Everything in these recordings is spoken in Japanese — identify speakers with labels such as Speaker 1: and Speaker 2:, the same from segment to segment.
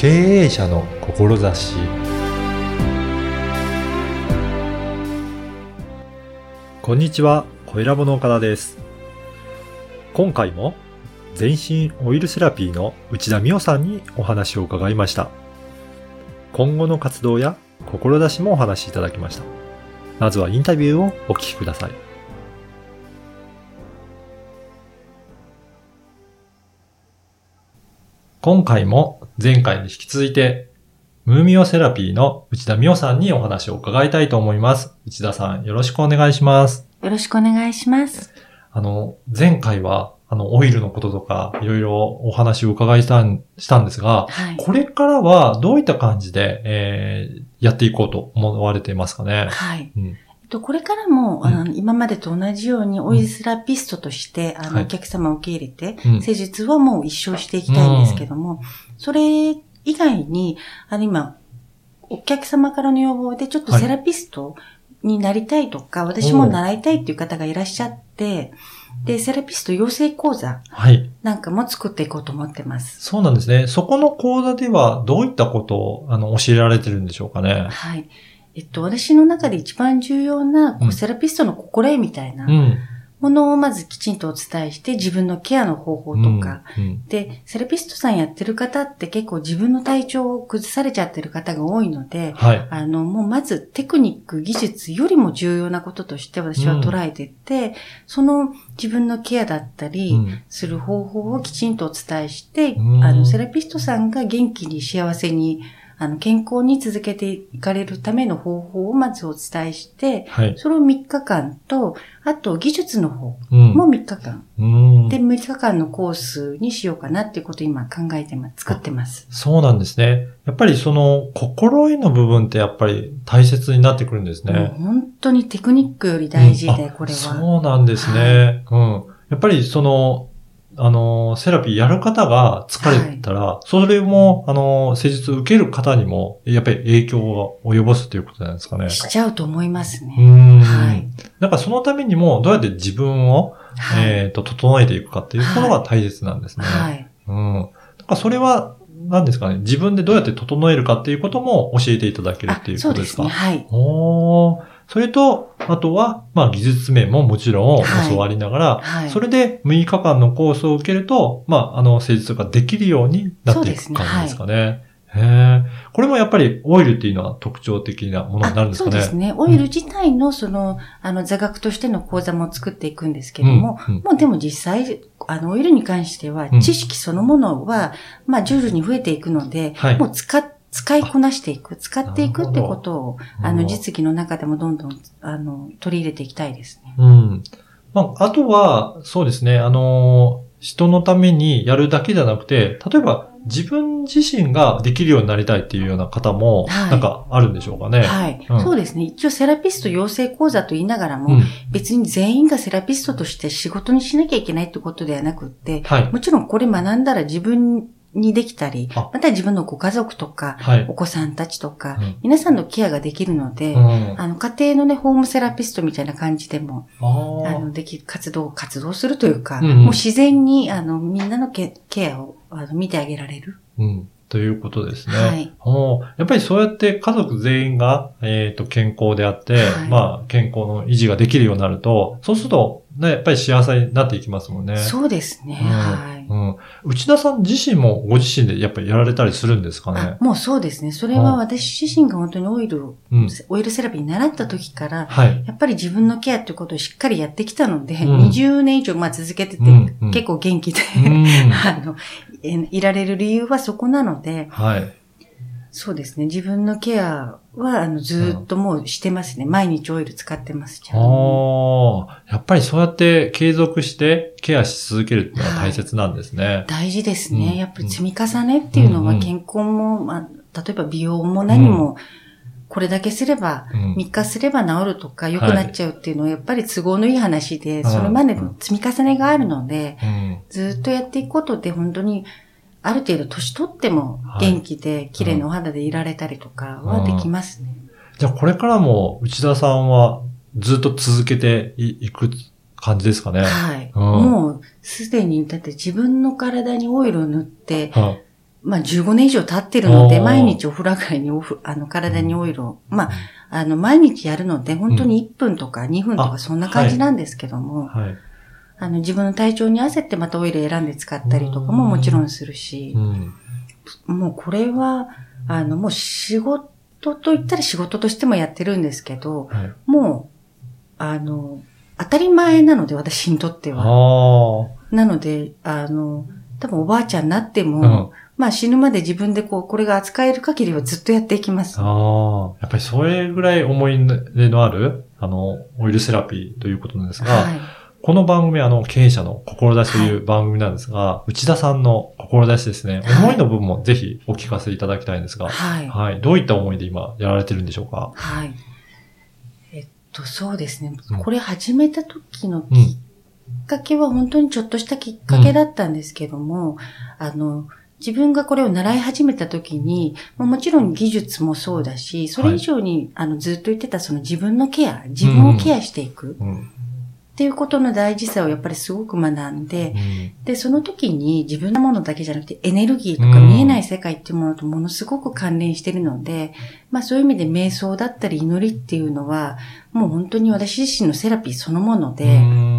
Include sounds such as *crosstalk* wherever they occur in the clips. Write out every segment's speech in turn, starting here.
Speaker 1: 経営者の志こんにちは、小ラボの岡田です。今回も全身オイルセラピーの内田美代さんにお話を伺いました。今後の活動や志もお話しいただきました。まずはインタビューをお聞きください。今回も前回に引き続いて、ムーミオセラピーの内田美代さんにお話を伺いたいと思います。内田さん、よろしくお願いします。
Speaker 2: よろしくお願いします。
Speaker 1: あの、前回は、あの、オイルのこととか、いろいろお話を伺いしたんしたんですが、
Speaker 2: はい。
Speaker 1: これからはどういった感じで、えーやっていこうと思われていますかね？
Speaker 2: はい。
Speaker 1: うん
Speaker 2: と、これからも、
Speaker 1: うん
Speaker 2: あの、今までと同じように、オイルセラピストとして、あの、
Speaker 1: はい
Speaker 2: お客様を受け入れて、
Speaker 1: うん
Speaker 2: 施術はもう一生していきたいんですけども、それ以外に、あの、今、お客様からの要望で、ちょっと
Speaker 1: はい
Speaker 2: セラピストになりたいとか、私も習いたいっていう方がいらっしゃって、で、セラピスト養成講座
Speaker 1: はい。
Speaker 2: なんかも作っていこうと思ってます。
Speaker 1: そうなんですね。そこの講座ではどういったことを、あの、教えられてるんでしょうかね。
Speaker 2: はい。えっと、私の中で一番重要な、こ
Speaker 1: う
Speaker 2: セラピストの心得みたいな
Speaker 1: うん。
Speaker 2: ものをまずきちんとお伝えして、自分のケアの方法とか、
Speaker 1: うん。
Speaker 2: で、セラピストさんやってる方って結構自分の体調を崩されちゃってる方が多いので、
Speaker 1: はい。
Speaker 2: あの、もうまずテクニック、技術よりも重要なこととして私は捉えてて、その自分のケアだったり、
Speaker 1: うん
Speaker 2: する方法をきちんとお伝えして、
Speaker 1: うん
Speaker 2: あの、セラピストさんが元気に幸せに、あの、健康に続けていかれるための方法をまずお伝えして、
Speaker 1: はい。
Speaker 2: それを3日間と、あと技術の方
Speaker 1: うん
Speaker 2: も3日間。
Speaker 1: うん
Speaker 2: で、6日間のコースにしようかなっていうことを今考えてます。作ってます。
Speaker 1: そうなんですね。やっぱりその、心得の部分ってやっぱり大切になってくるんですね。
Speaker 2: 本当にテクニックより大事で、
Speaker 1: うんあ
Speaker 2: これは。
Speaker 1: そうなんですね。うん。やっぱりその、あの、セラピーやる方が疲れたら、それも、あの、施術受ける方にも、やっぱり影響を及ぼすということなんですかね。
Speaker 2: しちゃうと思います
Speaker 1: う
Speaker 2: ね。
Speaker 1: ん。
Speaker 2: はい。
Speaker 1: なんかそのためにも、どうやって自分を、
Speaker 2: はい。
Speaker 1: えっと、整えていくかっていうことが大切なんですね。
Speaker 2: はい。
Speaker 1: うん。だからそれは、何ですかね？自分でどうやって整えるかっていうことも教えていただけるっていう
Speaker 2: そ
Speaker 1: ことでか？
Speaker 2: うですすね。はい。
Speaker 1: おー。それと、あとは、まあ技術面ももちろん
Speaker 2: はい
Speaker 1: 教わりながら、
Speaker 2: はい。
Speaker 1: それで6日間のコースを受けると、まあ、あの、施術ができるようになっていく感じですかね。へえ。これもやっぱりオイルっていうのは特徴的なものになるんですかね。
Speaker 2: そうですね。オイル自体のその、あの座学としての講座も作っていくんですけども、
Speaker 1: うんうん
Speaker 2: もうでも実際、あの、オイルに関しては
Speaker 1: うん、
Speaker 2: 知識そのものは、まあ、徐々に増えていくので、
Speaker 1: はい
Speaker 2: もう使っ、使いこなしていく、使っていくってことを、あの、
Speaker 1: うん
Speaker 2: 実技の中でもどんどん、あの、取り入れていきたいですね。
Speaker 1: うん。まあ、あとは、そうですね、あのー人のためにやるだけじゃなくて、例えば自分自身ができるようになりたいっていうような方も、
Speaker 2: はい
Speaker 1: なんかあるんでしょうかね。
Speaker 2: はい、
Speaker 1: うん
Speaker 2: そうですね。一応セラピスト養成講座と言いながらも、
Speaker 1: うん。
Speaker 2: 別に全員がセラピストとして仕事にしなきゃいけないってことではなくって、
Speaker 1: はい。
Speaker 2: もちろんこれ学んだら自分にできたり
Speaker 1: あ、
Speaker 2: また自分のご家族とか、
Speaker 1: はい
Speaker 2: お。子さんたちとか、
Speaker 1: うん
Speaker 2: 皆さんのケアができるので、
Speaker 1: うん。あ
Speaker 2: あの、家庭のね、ホームセラピストみたいな感じでも、あ
Speaker 1: あ
Speaker 2: の、できる、活動、活動するというか、
Speaker 1: うんうん
Speaker 2: もう自然に、あの、みんなのケケアを、あの、見てあげられる。
Speaker 1: うん。ということですね。
Speaker 2: はい。
Speaker 1: やっぱりそうやって家族全員が、えっ、と、健康であって、
Speaker 2: はい
Speaker 1: まあ、健康の維持ができるようになると、そうすると、ね、やっぱり幸せになっていきますもんね。
Speaker 2: そうですね。
Speaker 1: うん
Speaker 2: はい。
Speaker 1: うん。内田さん自身もご自身でやっぱりやられたりするんですか
Speaker 2: あ
Speaker 1: ね。
Speaker 2: もうそうですね。それは私自身が本当にオイルを、
Speaker 1: うん。
Speaker 2: オイルセラピーに習った時から、
Speaker 1: はい。
Speaker 2: やっぱり自分のケアっていうことをしっかりやってきたので、
Speaker 1: うん
Speaker 2: 20年以上まあ続けてて、
Speaker 1: うんうん
Speaker 2: 結構元気で、
Speaker 1: うん。*laughs*
Speaker 2: あの、えいられる理由はそこなので、
Speaker 1: はい。
Speaker 2: そうですね。自分のケアは、あの、ずーっともうしてますね。毎日オイル使ってます。ちゃんと。
Speaker 1: ああ、やっぱりそうやって継続してケアし続けるっていうのは大切なんですね。
Speaker 2: 大事です
Speaker 1: うん。
Speaker 2: ね。やっぱり積み重ねっていうの
Speaker 1: うん
Speaker 2: は健康も、まあ、例えば美容も何も、これだけすれば、
Speaker 1: うん。
Speaker 2: 3日すれば治るとか良くなっちゃうっていうのはやっぱり都合のいい話で、
Speaker 1: はい
Speaker 2: それまでの積み重ねがあるので、
Speaker 1: うん。
Speaker 2: ずっとやっていくことで本当に、ある程度年取っても
Speaker 1: はい。
Speaker 2: 元気で綺麗なお肌でいられたりとかはできますね。
Speaker 1: じゃあこれからも内田さんはずっと続けていいく感じですかね。
Speaker 2: はい。
Speaker 1: うん。
Speaker 2: もう、すでに、だって自分の体にオイルを塗って、
Speaker 1: は
Speaker 2: まあ15年以上経ってるので、毎日お風呂上がりにおふ *laughs* あの体にオイルを、まあ、あの、毎日やるので、本当に1分とか2分と
Speaker 1: あ
Speaker 2: かそんな感じなんですけども、
Speaker 1: はい。
Speaker 2: あの、自分の体調に合わせてまたオイル選んで使ったりとかももちろんするし
Speaker 1: う、ん。
Speaker 2: もうこれは、あの、もう仕事と言ったら仕事としてもやってるんですけど、
Speaker 1: はい。
Speaker 2: もう、あの、当たり前なので、私にとって
Speaker 1: あ
Speaker 2: は。
Speaker 1: あ。
Speaker 2: なので、あの、多分おばあちゃんになっても、
Speaker 1: うん
Speaker 2: まあ死ぬまで自分でこう、これが扱える限りはずっとやっていきます。
Speaker 1: ああ。やっぱりそれぐらい思い入れのある、あの、オイルセラピーということなんですが、
Speaker 2: はい。
Speaker 1: この番組はあの、経営者の志という番組なんですが、内田さんの志ですね、
Speaker 2: はい
Speaker 1: 思いの部分もぜひお聞かせいただきたいんですが、
Speaker 2: はい。
Speaker 1: はい。どういった思いで今やられてるんでしょうか？
Speaker 2: はい。えっと、そうですね
Speaker 1: うん。
Speaker 2: これ始めた時のきっ
Speaker 1: うん。
Speaker 2: かけは本当にちょっとしたきっかけだったんですけども、あの、自分がこれを習い始めた時に、まあもちろん技術もそうだし、それ以上に、あのずっと言ってたその自分のケア、自分をケアしていく
Speaker 1: うん。
Speaker 2: っていうことの大事さをやっぱりすごく学んで、
Speaker 1: うん。
Speaker 2: で、その時に自分のものだけじゃなくてエネルギーとか
Speaker 1: うん。
Speaker 2: 見えない世界っていうものとものすごく関連してるので、まあそういう意味で瞑想だったり祈りっていうのは、もう本当に私自身のセラピーそのもので、
Speaker 1: うん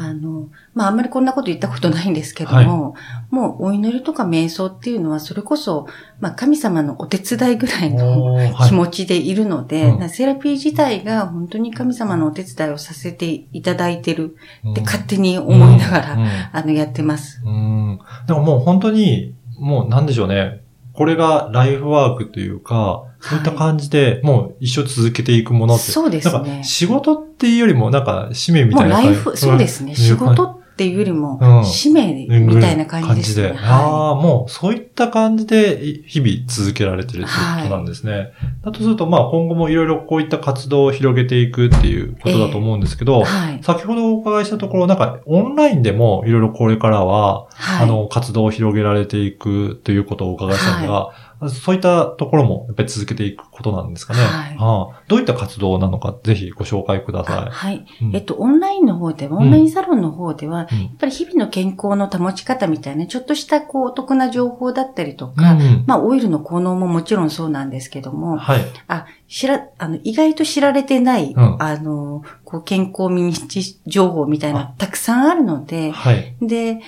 Speaker 2: あの、まああんまりこんなこと言ったことないんですけども、もうお祈りとか瞑想っていうのはそれこそ、まあ神様のお手伝いぐらいの気持ちでいるので、
Speaker 1: うん
Speaker 2: なセラピー自体が本当に神様のお手伝いをさせていただいてるって勝手に思いながら、
Speaker 1: うん
Speaker 2: あの、やってます。
Speaker 1: うん。でももう本当に、もうなんでしょうね。これがライフワークというか、そういった感じで、もう一生続けていくものって。
Speaker 2: そうです
Speaker 1: なんか
Speaker 2: ね。
Speaker 1: 仕事っていうよりも、なんか使命み
Speaker 2: も
Speaker 1: たいな感じ。
Speaker 2: うライフ、そうですね。仕事っていうよりも
Speaker 1: うん、
Speaker 2: 使命みたいな感じですね。
Speaker 1: あ
Speaker 2: は
Speaker 1: あ、もうそういった感じでい日々続けられてるっていうことなんですね。だとすると、まあ今後もいろいろこういった活動を広げていくっていうことだと思うんですけど、
Speaker 2: い。はい。
Speaker 1: 先ほどお伺いしたところ、なんかオンラインでもいろいろこれからは、
Speaker 2: はい。
Speaker 1: あの、活動を広げられていくということをお伺いしたんですが、そういったところもやっぱり続けていくことなんですかね。
Speaker 2: はい
Speaker 1: ああどういった活動なのか、ぜひご紹介くだ
Speaker 2: あ
Speaker 1: さ
Speaker 2: はい。
Speaker 1: い。うん
Speaker 2: えっと、オンラインの方では、オンラインサロンの方では、
Speaker 1: うん
Speaker 2: やっぱり日々の健康の保ち方みたいな、ちょっとしたこう、お得な情報だったりとか、
Speaker 1: うん
Speaker 2: まあ、オイルの効能ももちろんそうなんですけども、
Speaker 1: はい。
Speaker 2: あ、知ら、あの、意外と知られてない、
Speaker 1: うん
Speaker 2: あの、こう、健康ミニチ情報みたいな、たくさんあるので、
Speaker 1: はい。
Speaker 2: で、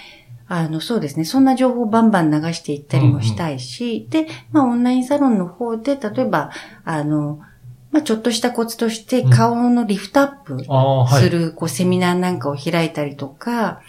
Speaker 2: あの、そうですね。そんな情報をバンバン流していったりもしたいし、で、まあ、オンラインサロンの方で、例えば、あの、まあ、ちょっとしたコツとして、
Speaker 1: うん
Speaker 2: 顔のリフトアップ。する、こう、セミナーなんかを開いたりとか、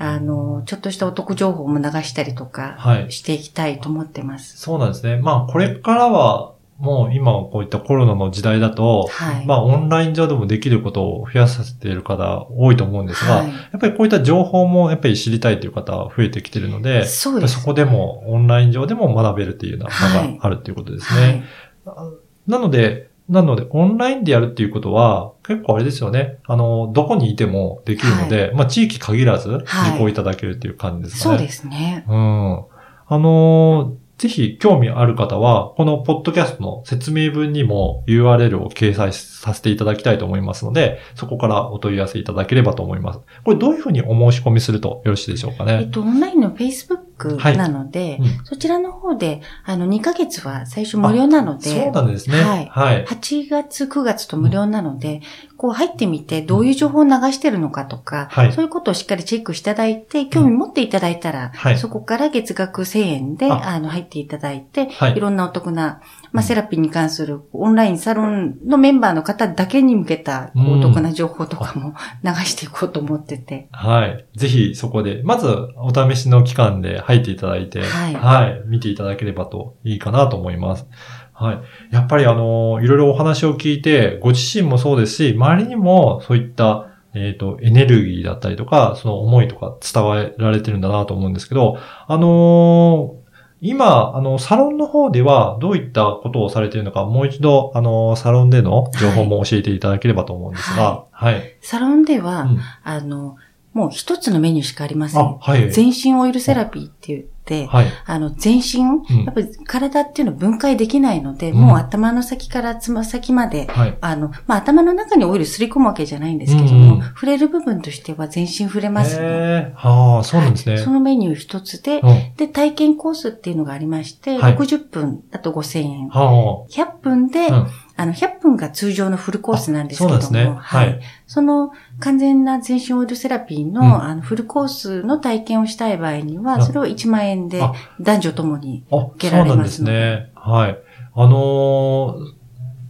Speaker 2: あの、ちょっとしたお得情報も流したりとか、
Speaker 1: はい。
Speaker 2: していきたいと思ってます。
Speaker 1: そうなんですね。まあ、これからは、もう今こういったコロナの時代だと、
Speaker 2: はい。
Speaker 1: まあ、オンライン上でもできることを増やさせている方多いと思うんですが、
Speaker 2: はい
Speaker 1: やっぱりこういった情報もやっぱり知りたいという方増えてきているので、
Speaker 2: そうです。
Speaker 1: そこでもオンライン上でも学べるっていうようなのがあるっていうことですね。
Speaker 2: はい。
Speaker 1: なので、なので、オンラインでやるっていうことは、結構あれですよね。あの、どこにいてもできるので、まあ、地域限らず、
Speaker 2: はい
Speaker 1: 受講いただけるっていう感じですかね。
Speaker 2: そうですね。
Speaker 1: うん。あのーぜひ興味ある方は、このポッドキャストの説明文にも URL を掲載させていただきたいと思いますので、そこからお問い合わせいただければと思います。これどういうふうにお申し込みするとよろしいでしょうかね？
Speaker 2: えっと、オンラインの Facebook
Speaker 1: はい。
Speaker 2: なので、
Speaker 1: うん。
Speaker 2: そちらの方で、あの、2ヶ月は最初無料なので、
Speaker 1: そうなんですね。
Speaker 2: はい。
Speaker 1: はい。
Speaker 2: 8月、9月と無料なので、こう入ってみてどういう情報を流してるのかとか、
Speaker 1: はい。
Speaker 2: そういうことをしっかりチェックしていただいて、興味持っていただいたら、
Speaker 1: はい。
Speaker 2: そこから月額1000円で、
Speaker 1: あ。
Speaker 2: あの、入っていただいて、
Speaker 1: はい。
Speaker 2: いろんなお得な、
Speaker 1: うん
Speaker 2: まあ、セラピーに関するオンラインサロンのメンバーの方だけに向けたお得な情報とかも *laughs* 流していこうと思ってて。
Speaker 1: はい。ぜひそこで、まずお試しの期間で入っていただいて、
Speaker 2: はい
Speaker 1: 見ていただければといいかなと思います。はい。やっぱりあの、いろいろお話を聞いて、ご自身もそうですし、周りにもそういった、えっ、と、エネルギーだったりとか、その思いとか伝えられてるんだなと思うんですけど、あのー今、あの、サロンの方ではどういったことをされているのか、もう一度、あの、サロンでの情報も教えていただければと思うんですが、はい。
Speaker 2: サロンでは、
Speaker 1: うん
Speaker 2: あの、もう一つのメニューしかありません。
Speaker 1: あ、はい。
Speaker 2: 全身オイルセラピーって言っって、
Speaker 1: はい。
Speaker 2: あの、全身、
Speaker 1: うん
Speaker 2: やっぱり体っていうのは分解できないので、
Speaker 1: うん
Speaker 2: もう頭の先からつま先まで、
Speaker 1: はい。
Speaker 2: あの、まあ、頭の中にオイルすり込むわけじゃないんですけども、
Speaker 1: うんうん
Speaker 2: 触れる部分としては全身触れますね。
Speaker 1: へえ、はあ、そうなんですね。
Speaker 2: はいそのメニュー一つで、
Speaker 1: うん。
Speaker 2: で、体験コースっていうのがありまして、
Speaker 1: はい
Speaker 2: 60分だと5000円。
Speaker 1: は
Speaker 2: 100分で、
Speaker 1: あ。うん。
Speaker 2: あの、100分が通常のフルコースなんですけども、
Speaker 1: ねはい
Speaker 2: その完全な全身オイルセラピーの,、
Speaker 1: うん
Speaker 2: あのフルコースの体験をしたい場合には、
Speaker 1: うん
Speaker 2: それを1万円で
Speaker 1: あ
Speaker 2: 男女ともに。
Speaker 1: あ、
Speaker 2: 受け
Speaker 1: そうなんです
Speaker 2: られますので
Speaker 1: ね。はい。あのー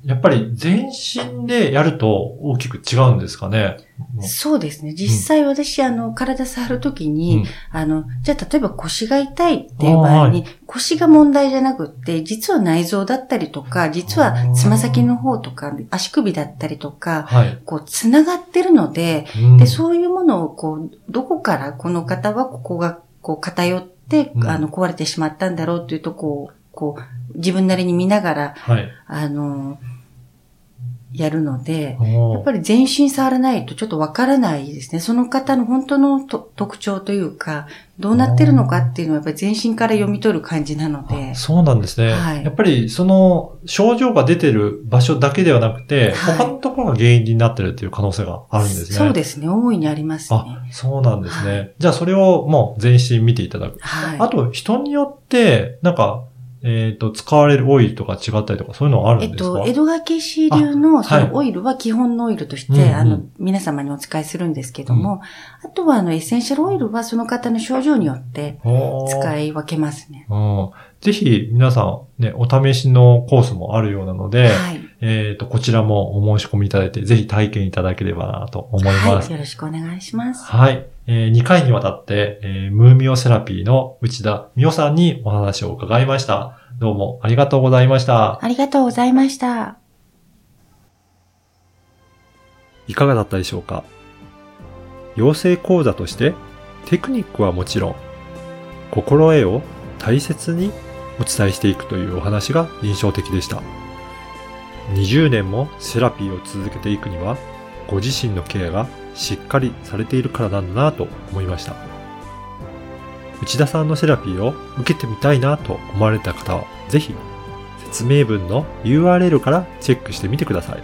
Speaker 1: やっぱり全身でやると大きく違うんですかね？うん
Speaker 2: そうですね。実際私、あの、体触るときに、
Speaker 1: うん
Speaker 2: あの、じゃあ例えば腰が痛いっていう場合に、腰が問題じゃなくって、実は内臓だったりとか、実はつま先の方とか、足首だったりとか、
Speaker 1: はい。
Speaker 2: こう、つながってるので、
Speaker 1: うん
Speaker 2: で、そういうものを、こう、どこからこの方はここが、こう、偏って、
Speaker 1: うん
Speaker 2: あの、壊れてしまったんだろうっていうとこう、こう、自分なりに見ながら、
Speaker 1: はい。
Speaker 2: あの、やるので、やっぱり全身触らないとちょっとわからないですね。その方の本当のと特徴というか、どうなってるのかっていうのはやっぱり全身から読み取る感じなので
Speaker 1: あ、そうなんですね。
Speaker 2: はい
Speaker 1: やっぱりその症状が出てる場所だけではなくて、
Speaker 2: はい
Speaker 1: 他のところが原因になってるっていう可能性があるんですね。
Speaker 2: そうですね。大いにありますね。
Speaker 1: あ、そうなんですね。
Speaker 2: は
Speaker 1: じゃあそれをもう全身見ていただく。
Speaker 2: はい。
Speaker 1: あと人によって、なんか、えっ、と、使われるオイルとか違ったりとかそういうのはあるんですか？
Speaker 2: えっと、江戸川慶氏流のそ
Speaker 1: はい。
Speaker 2: のオイルは基本のオイルとして、
Speaker 1: うんうん。
Speaker 2: あの、皆様にお使いするんですけども、あとはあの、エッセンシャルオイルはその方の症状によって使い分けますね。
Speaker 1: うんぜひ皆さんね、お試しのコースもあるようなので、
Speaker 2: はい。
Speaker 1: えっ、と、こちらもお申し込みいただいて、ぜひ体験いただければなと思います。
Speaker 2: はい。よろしくお願いします。
Speaker 1: はい。え2回にわたって、えームーミオセラピーの内田美代さんにお話を伺いました。どうもありがとうございました。
Speaker 2: ありがとうございました。
Speaker 1: いかがだったでしょうか？養成講座としてテクニックはもちろん、心得を大切にお伝えしていくというお話が印象的でした。20年もセラピーを続けていくには、ご自身のケアがしっかりされているからなんだなと思いました。内田さんのセラピーを受けてみたいなと思われた方は、ぜひ説明文の URL からチェックしてみてください。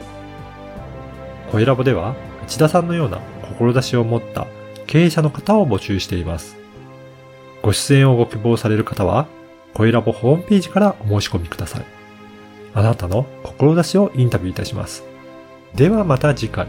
Speaker 1: 声ラボでは内田さんのような志を持った経営者の方を募集しています。ご出演をご希望される方は、声ラボホームページからお申し込みください。あなたの志をインタビューいたします。ではまた次回。